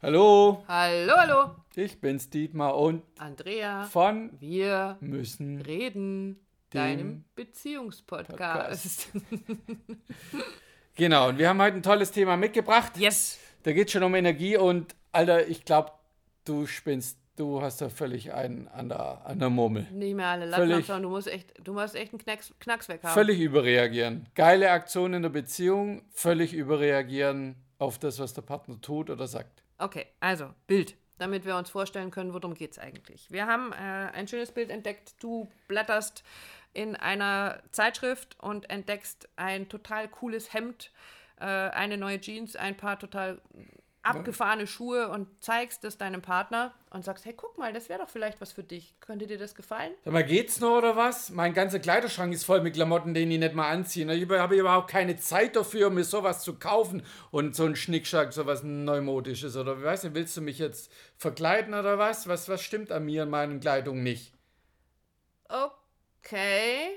Hallo, Hallo, hallo. ich bin's Dietmar und Andrea. von Wir müssen. reden, deinem Beziehungspodcast. Genau, und wir haben heute ein tolles Thema mitgebracht. Yes. Da geht schon um Energie und Alter, ich glaube, du spinnst. Du hast da völlig einen an der, an der Murmel. Nicht mehr alle Latten. Du musst echt, du musst echt einen Knacks, Knacks weg haben. Völlig überreagieren. Geile Aktion in der Beziehung, völlig überreagieren auf das, was der Partner tut oder sagt. Okay, also Bild, damit wir uns vorstellen können, worum geht es eigentlich. Wir haben äh, ein schönes Bild entdeckt. Du blätterst in einer Zeitschrift und entdeckst ein total cooles Hemd, äh, eine neue Jeans, ein paar total abgefahrene Schuhe und zeigst es deinem Partner und sagst, hey, guck mal, das wäre doch vielleicht was für dich. Könnte dir das gefallen? Sag mal, geht's noch oder was? Mein ganzer Kleiderschrank ist voll mit Klamotten, den ich nicht mal anziehe. Ich habe überhaupt keine Zeit dafür, mir sowas zu kaufen und so ein Schnickschnack, sowas Neumodisches. Oder weißt du, willst du mich jetzt verkleiden oder was? Was, was stimmt an mir und meinen Kleidungen nicht? Okay.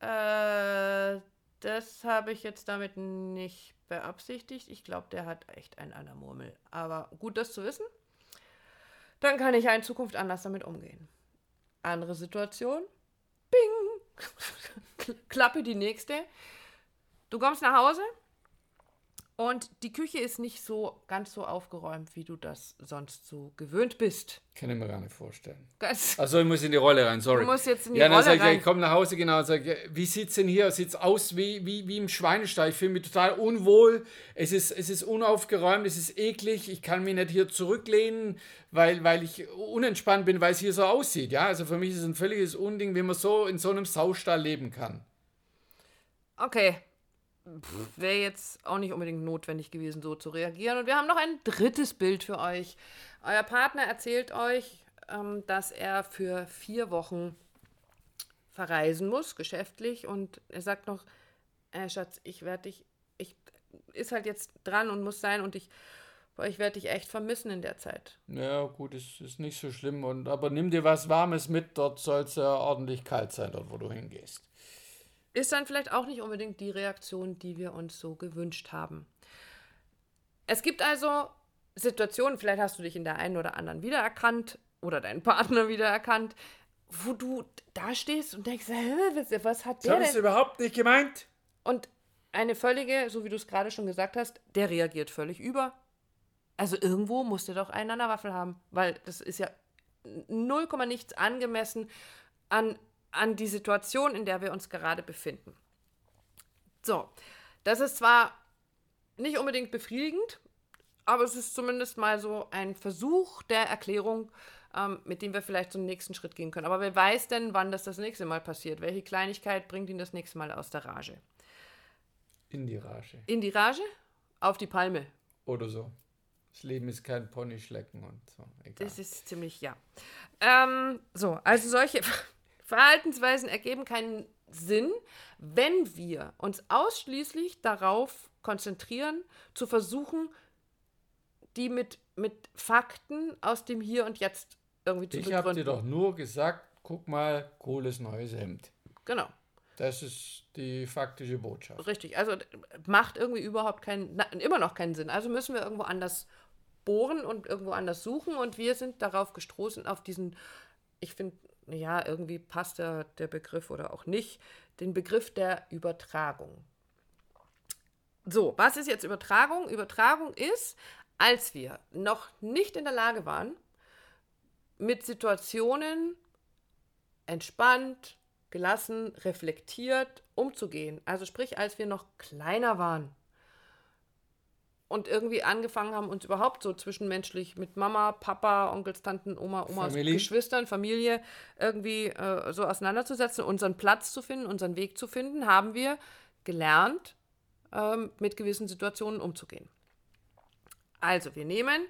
Äh, das habe ich jetzt damit nicht beabsichtigt. Ich glaube, der hat echt einen an der Murmel. Aber gut, das zu wissen. Dann kann ich ja in Zukunft anders damit umgehen. Andere Situation. Bing! Klappe die nächste. Du kommst nach Hause und die Küche ist nicht so ganz so aufgeräumt, wie du das sonst so gewöhnt bist. Kann ich mir gar nicht vorstellen. Ganz Also ich muss in die Rolle rein, sorry. Du musst jetzt in die ja, dann Rolle sag ich, rein. ich komme nach Hause genau und sage, wie sieht's denn hier? Sieht's aus wie, wie, wie im Schweinestall? Ich fühle mich total unwohl. Es ist, es ist unaufgeräumt, es ist eklig. Ich kann mich nicht hier zurücklehnen, weil, weil ich unentspannt bin, weil es hier so aussieht. Ja, also für mich ist es ein völliges Unding, wie man so in so einem Saustall leben kann. Okay. Wäre jetzt auch nicht unbedingt notwendig gewesen, so zu reagieren. Und wir haben noch ein drittes Bild für euch. Euer Partner erzählt euch, ähm, dass er für vier Wochen verreisen muss, geschäftlich. Und er sagt noch, äh, Schatz, ich werde dich, ich ist halt jetzt dran und muss sein und ich, ich werde dich echt vermissen in der Zeit. Ja, gut, es ist nicht so schlimm. Und, aber nimm dir was Warmes mit, dort soll es ja ordentlich kalt sein, dort wo du hingehst. Ist dann vielleicht auch nicht unbedingt die Reaktion, die wir uns so gewünscht haben. Es gibt also Situationen, vielleicht hast du dich in der einen oder anderen wiedererkannt oder deinen Partner wiedererkannt, wo du da stehst und denkst, was, hat Das der habe ich denn? überhaupt nicht gemeint. Und eine völlige, so wie du es gerade schon gesagt hast, der reagiert völlig über. Also irgendwo muss der doch einen an der Waffel haben, weil das ist ja 0, nichts angemessen an, an die Situation, in der wir uns gerade befinden. So, das ist zwar nicht unbedingt befriedigend, aber es ist zumindest mal so ein Versuch der Erklärung, ähm, mit dem wir vielleicht zum nächsten Schritt gehen können. Aber wer weiß denn, wann das das nächste Mal passiert? Welche Kleinigkeit bringt ihn das nächste Mal aus der Rage? In die Rage. In die Rage? Auf die Palme. Oder so. Das Leben ist kein Ponyschlecken und so. Egal. Das ist ziemlich, ja. Ähm, so, also solche Verhaltensweisen ergeben keinen Sinn, wenn wir uns ausschließlich darauf konzentrieren, zu versuchen, die mit, mit Fakten aus dem Hier und Jetzt irgendwie zu Ich habe dir begründen. doch nur gesagt, guck mal, cooles neues Hemd. Genau, Das ist die faktische Botschaft. richtig. Also macht irgendwie überhaupt keinen, immer noch keinen Sinn. Also müssen wir irgendwo anders bohren und irgendwo anders suchen und wir sind darauf gestoßen, auf diesen, ich finde, ja, irgendwie passt der, der Begriff oder auch nicht, den Begriff der Übertragung. So, was ist jetzt Übertragung? Übertragung ist, als wir noch nicht in der Lage waren, mit Situationen entspannt, gelassen, reflektiert umzugehen. Also sprich, als wir noch kleiner waren und irgendwie angefangen haben, uns überhaupt so zwischenmenschlich mit Mama, Papa, Onkels, Tanten, Oma, Omas, Familie. Geschwistern, Familie irgendwie äh, so auseinanderzusetzen, unseren Platz zu finden, unseren Weg zu finden, haben wir gelernt, ähm, mit gewissen Situationen umzugehen. Also, wir nehmen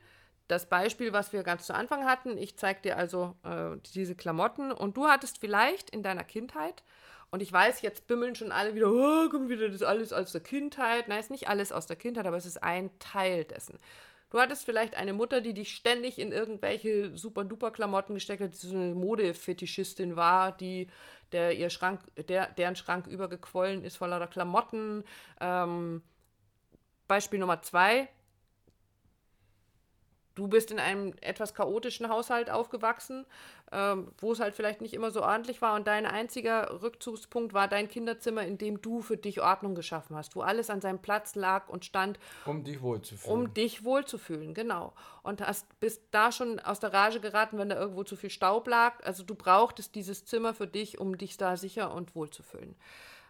das Beispiel, was wir ganz zu Anfang hatten. Ich zeige dir also äh, diese Klamotten und du hattest vielleicht in deiner Kindheit, und ich weiß, jetzt bimmeln schon alle wieder, oh, kommt wieder das alles aus der Kindheit. Nein, ist nicht alles aus der Kindheit, aber es ist ein Teil dessen. Du hattest vielleicht eine Mutter, die dich ständig in irgendwelche super-duper-Klamotten gesteckt hat, die so eine Modefetischistin war, die der ihr Schrank, der, deren Schrank übergequollen ist vor lauter Klamotten. Ähm, Beispiel Nummer zwei. Du bist in einem etwas chaotischen Haushalt aufgewachsen, ähm, wo es halt vielleicht nicht immer so ordentlich war und dein einziger Rückzugspunkt war dein Kinderzimmer, in dem du für dich Ordnung geschaffen hast, wo alles an seinem Platz lag und stand. Um dich wohlzufühlen. Um dich wohlzufühlen, genau. Und hast, bist da schon aus der Rage geraten, wenn da irgendwo zu viel Staub lag. Also du brauchtest dieses Zimmer für dich, um dich da sicher und wohlzufühlen.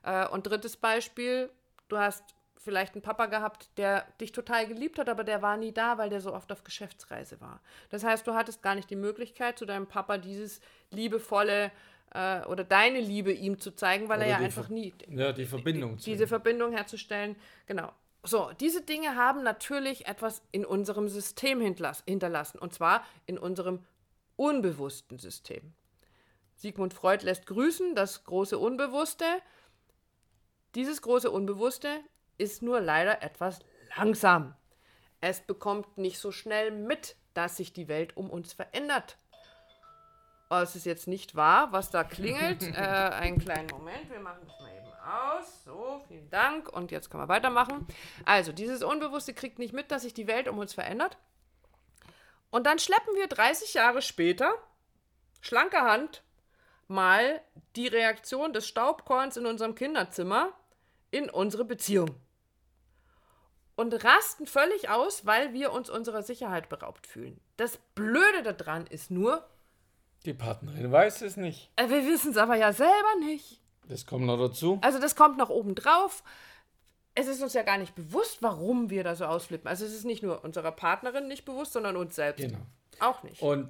Äh, und drittes Beispiel, du hast vielleicht einen Papa gehabt, der dich total geliebt hat, aber der war nie da, weil der so oft auf Geschäftsreise war. Das heißt, du hattest gar nicht die Möglichkeit, zu deinem Papa dieses liebevolle äh, oder deine Liebe ihm zu zeigen, weil oder er ja einfach Ver nie. Ja, die Verbindung. Die, diese Verbindung herzustellen. Genau. So, diese Dinge haben natürlich etwas in unserem System hinterlassen. Und zwar in unserem unbewussten System. Sigmund Freud lässt grüßen, das große Unbewusste. Dieses große Unbewusste ist nur leider etwas langsam. Es bekommt nicht so schnell mit, dass sich die Welt um uns verändert. Oh, es ist jetzt nicht wahr, was da klingelt. äh, einen kleinen Moment, wir machen das mal eben aus. So, vielen Dank. Und jetzt können wir weitermachen. Also, dieses Unbewusste kriegt nicht mit, dass sich die Welt um uns verändert. Und dann schleppen wir 30 Jahre später, schlanke Hand, mal die Reaktion des Staubkorns in unserem Kinderzimmer in unsere Beziehung und rasten völlig aus, weil wir uns unserer Sicherheit beraubt fühlen. Das Blöde daran ist nur, die Partnerin weiß es nicht. Äh, wir wissen es aber ja selber nicht. Das kommt noch dazu. Also das kommt noch oben drauf. Es ist uns ja gar nicht bewusst, warum wir da so ausflippen. Also es ist nicht nur unserer Partnerin nicht bewusst, sondern uns selbst. Genau. Auch nicht. Und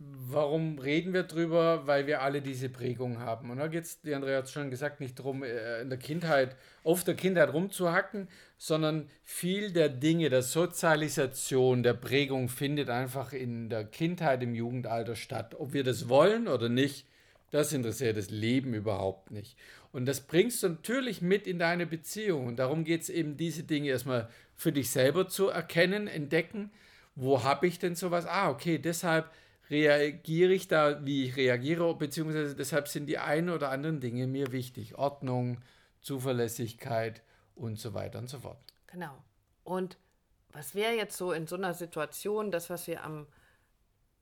warum reden wir drüber? Weil wir alle diese Prägung haben. Und da geht es, die Andrea hat es schon gesagt, nicht darum, äh, in der Kindheit, auf der Kindheit rumzuhacken, sondern viel der Dinge, der Sozialisation, der Prägung findet einfach in der Kindheit, im Jugendalter statt. Ob wir das wollen oder nicht, das interessiert das Leben überhaupt nicht. Und das bringst du natürlich mit in deine Beziehung. Und darum geht es eben, diese Dinge erstmal für dich selber zu erkennen, entdecken. Wo habe ich denn sowas? Ah, okay, deshalb reagiere ich da, wie ich reagiere, beziehungsweise deshalb sind die einen oder anderen Dinge mir wichtig. Ordnung, Zuverlässigkeit und so weiter und so fort. Genau. Und was wäre jetzt so in so einer Situation das, was wir am,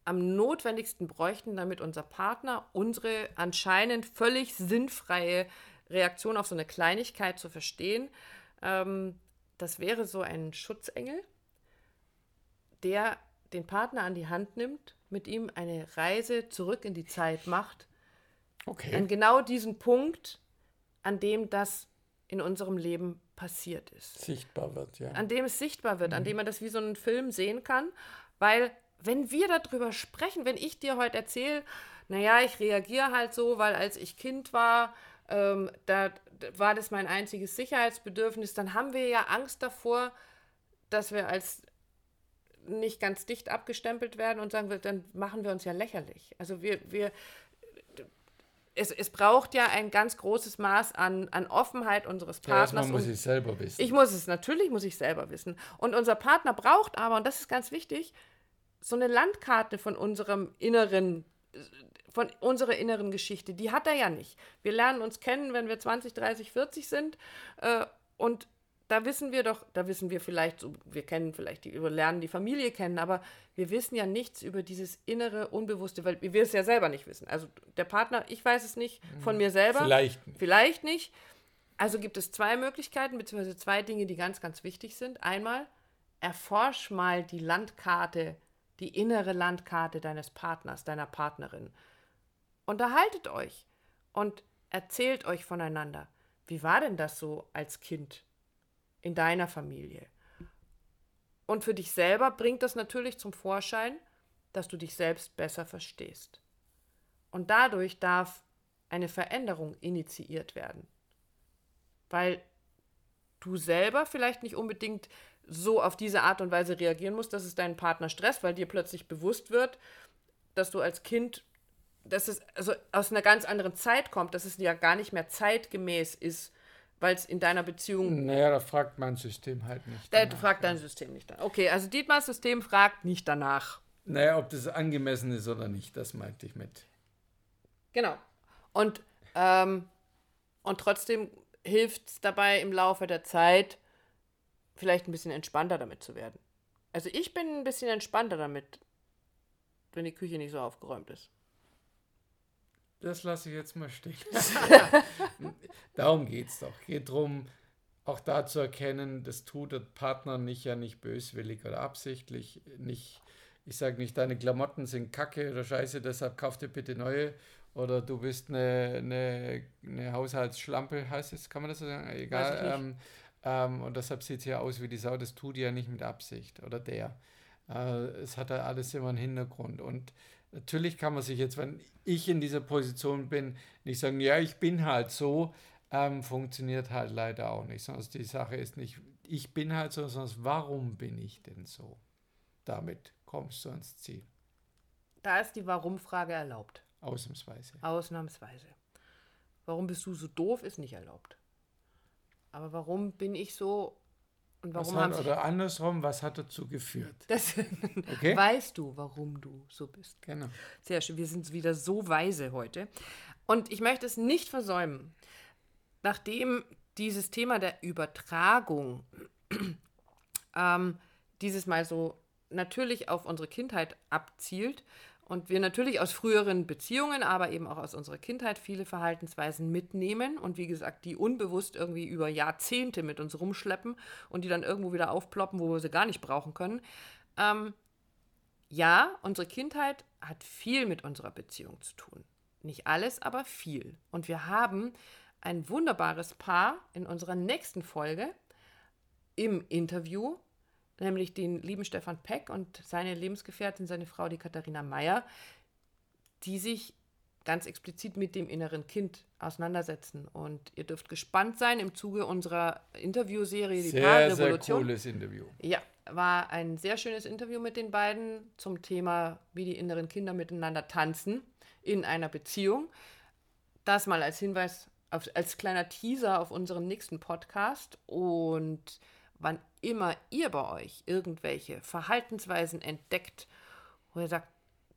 am notwendigsten bräuchten, damit unser Partner unsere anscheinend völlig sinnfreie Reaktion auf so eine Kleinigkeit zu verstehen? Ähm, das wäre so ein Schutzengel, der den Partner an die Hand nimmt mit ihm eine Reise zurück in die Zeit macht. Okay. An genau diesen Punkt, an dem das in unserem Leben passiert ist. Sichtbar wird, ja. An dem es sichtbar wird, mhm. an dem man das wie so einen Film sehen kann. Weil, wenn wir darüber sprechen, wenn ich dir heute erzähle, naja, ich reagiere halt so, weil als ich Kind war, ähm, da war das mein einziges Sicherheitsbedürfnis, dann haben wir ja Angst davor, dass wir als nicht ganz dicht abgestempelt werden und sagen, dann machen wir uns ja lächerlich. Also wir, wir es, es braucht ja ein ganz großes Maß an, an Offenheit unseres Partners. Ja, muss ich selber wissen. Ich muss es, natürlich muss ich selber wissen. Und unser Partner braucht aber, und das ist ganz wichtig, so eine Landkarte von unserem inneren, von unserer inneren Geschichte. Die hat er ja nicht. Wir lernen uns kennen, wenn wir 20, 30, 40 sind. Äh, und da wissen wir doch, da wissen wir vielleicht, wir kennen vielleicht, die, wir lernen die Familie kennen, aber wir wissen ja nichts über dieses innere, unbewusste, weil wir es ja selber nicht wissen. Also der Partner, ich weiß es nicht von mir selber. Vielleicht. Nicht. Vielleicht nicht. Also gibt es zwei Möglichkeiten, beziehungsweise zwei Dinge, die ganz, ganz wichtig sind. Einmal, erforsch mal die Landkarte, die innere Landkarte deines Partners, deiner Partnerin. Unterhaltet euch und erzählt euch voneinander. Wie war denn das so als Kind? In deiner Familie. Und für dich selber bringt das natürlich zum Vorschein, dass du dich selbst besser verstehst. Und dadurch darf eine Veränderung initiiert werden. Weil du selber vielleicht nicht unbedingt so auf diese Art und Weise reagieren musst, dass es deinen Partner stresst, weil dir plötzlich bewusst wird, dass du als Kind, dass es also aus einer ganz anderen Zeit kommt, dass es ja gar nicht mehr zeitgemäß ist, weil es in deiner Beziehung. Naja, da fragt mein System halt nicht. Da fragt dein System nicht danach. Okay, also Dietmars System fragt nicht danach. Naja, ob das angemessen ist oder nicht, das meinte ich mit. Genau. Und, ähm, und trotzdem hilft es dabei im Laufe der Zeit, vielleicht ein bisschen entspannter damit zu werden. Also ich bin ein bisschen entspannter damit, wenn die Küche nicht so aufgeräumt ist. Das lasse ich jetzt mal stehen. Darum geht es doch. Geht darum, auch da zu erkennen, das tut der Partner nicht ja nicht böswillig oder absichtlich. Nicht, ich sage nicht, deine Klamotten sind kacke oder scheiße, deshalb kauf dir bitte neue. Oder du bist eine, eine, eine Haushaltsschlampe, heißt es, kann man das so sagen? Egal. Ähm, ähm, und deshalb sieht es ja aus wie die Sau, das tut ja nicht mit Absicht. Oder der. Äh, es hat ja alles immer einen Hintergrund. Und natürlich kann man sich jetzt, wenn ich in dieser Position bin, nicht sagen, ja, ich bin halt so, ähm, funktioniert halt leider auch nicht. Sondern die Sache ist nicht, ich bin halt so, sondern warum bin ich denn so? Damit kommst du ans Ziel. Da ist die Warum-Frage erlaubt. Ausnahmsweise. Ausnahmsweise. Warum bist du so doof, ist nicht erlaubt. Aber warum bin ich so und warum hat, haben oder andersrum, was hat dazu geführt? Das Okay. weißt du, warum du so bist. Genau. Sehr schön. Wir sind wieder so weise heute. Und ich möchte es nicht versäumen, nachdem dieses Thema der Übertragung ähm, dieses Mal so natürlich auf unsere Kindheit abzielt und wir natürlich aus früheren Beziehungen, aber eben auch aus unserer Kindheit viele Verhaltensweisen mitnehmen und wie gesagt, die unbewusst irgendwie über Jahrzehnte mit uns rumschleppen und die dann irgendwo wieder aufploppen, wo wir sie gar nicht brauchen können. Ähm, ja, unsere Kindheit hat viel mit unserer Beziehung zu tun. Nicht alles, aber viel. Und wir haben ein wunderbares Paar in unserer nächsten Folge im Interview, nämlich den lieben Stefan Peck und seine Lebensgefährtin, seine Frau, die Katharina Meyer, die sich ganz explizit mit dem inneren Kind auseinandersetzen. Und ihr dürft gespannt sein im Zuge unserer Interviewserie Die Sehr, sehr Paarrevolution. cooles Interview. Ja, war ein sehr schönes Interview mit den beiden zum Thema, wie die inneren Kinder miteinander tanzen in einer Beziehung. Das mal als Hinweis, auf, als kleiner Teaser auf unseren nächsten Podcast. Und wann immer ihr bei euch irgendwelche Verhaltensweisen entdeckt, wo ihr sagt,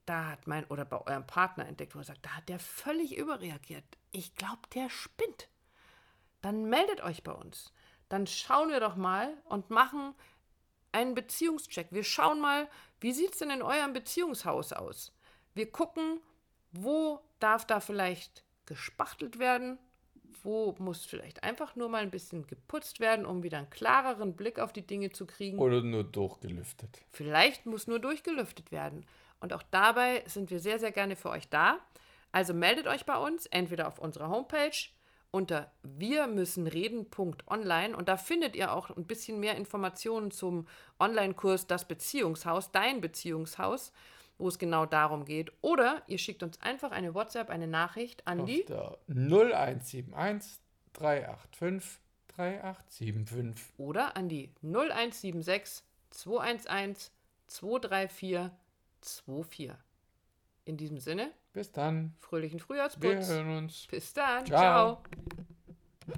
da hat mein, oder bei eurem Partner entdeckt, wo ihr sagt, da hat der völlig überreagiert. Ich glaube, der spinnt. Dann meldet euch bei uns. Dann schauen wir doch mal und machen einen Beziehungscheck. Wir schauen mal, wie sieht es denn in eurem Beziehungshaus aus? Wir gucken, wo darf da vielleicht gespachtelt werden, wo muss vielleicht einfach nur mal ein bisschen geputzt werden, um wieder einen klareren Blick auf die Dinge zu kriegen. Oder nur durchgelüftet. Vielleicht muss nur durchgelüftet werden. Und auch dabei sind wir sehr, sehr gerne für euch da. Also meldet euch bei uns, entweder auf unserer Homepage unter wirmüssenreden.online und da findet ihr auch ein bisschen mehr Informationen zum Online-Kurs Das Beziehungshaus, dein Beziehungshaus, wo es genau darum geht. Oder ihr schickt uns einfach eine WhatsApp, eine Nachricht an die Auf der 0171 385 3875. oder an die 0176 211 234 24. In diesem Sinne, Bis dann. fröhlichen Wir Frühjahrsputz. hören uns. Bis dann. Ciao. Ciao.